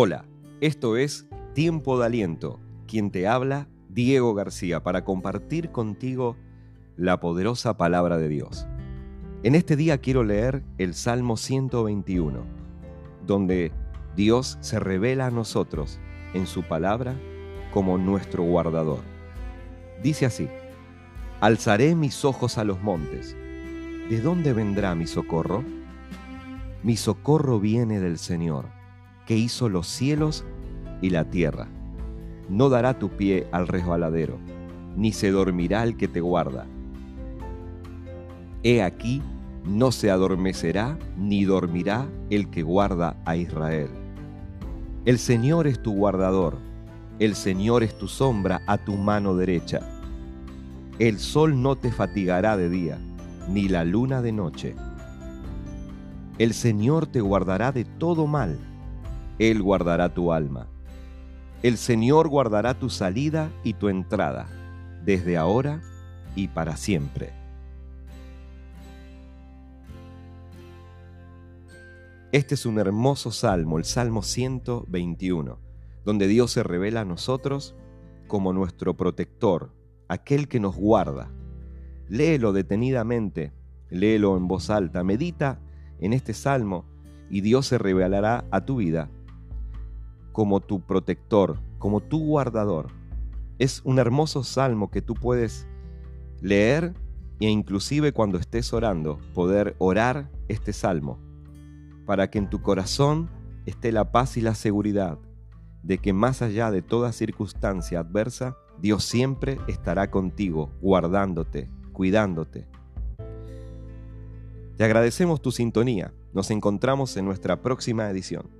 Hola, esto es Tiempo de Aliento, quien te habla, Diego García, para compartir contigo la poderosa palabra de Dios. En este día quiero leer el Salmo 121, donde Dios se revela a nosotros en su palabra como nuestro guardador. Dice así, Alzaré mis ojos a los montes. ¿De dónde vendrá mi socorro? Mi socorro viene del Señor, que hizo los cielos y la tierra. No dará tu pie al resbaladero, ni se dormirá el que te guarda. He aquí, no se adormecerá ni dormirá el que guarda a Israel. El Señor es tu guardador, el Señor es tu sombra a tu mano derecha. El sol no te fatigará de día, ni la luna de noche. El Señor te guardará de todo mal, Él guardará tu alma. El Señor guardará tu salida y tu entrada, desde ahora y para siempre. Este es un hermoso salmo, el Salmo 121, donde Dios se revela a nosotros como nuestro protector, aquel que nos guarda. Léelo detenidamente, léelo en voz alta, medita en este salmo y Dios se revelará a tu vida como tu protector, como tu guardador. Es un hermoso salmo que tú puedes leer e inclusive cuando estés orando, poder orar este salmo, para que en tu corazón esté la paz y la seguridad de que más allá de toda circunstancia adversa, Dios siempre estará contigo, guardándote, cuidándote. Te agradecemos tu sintonía. Nos encontramos en nuestra próxima edición.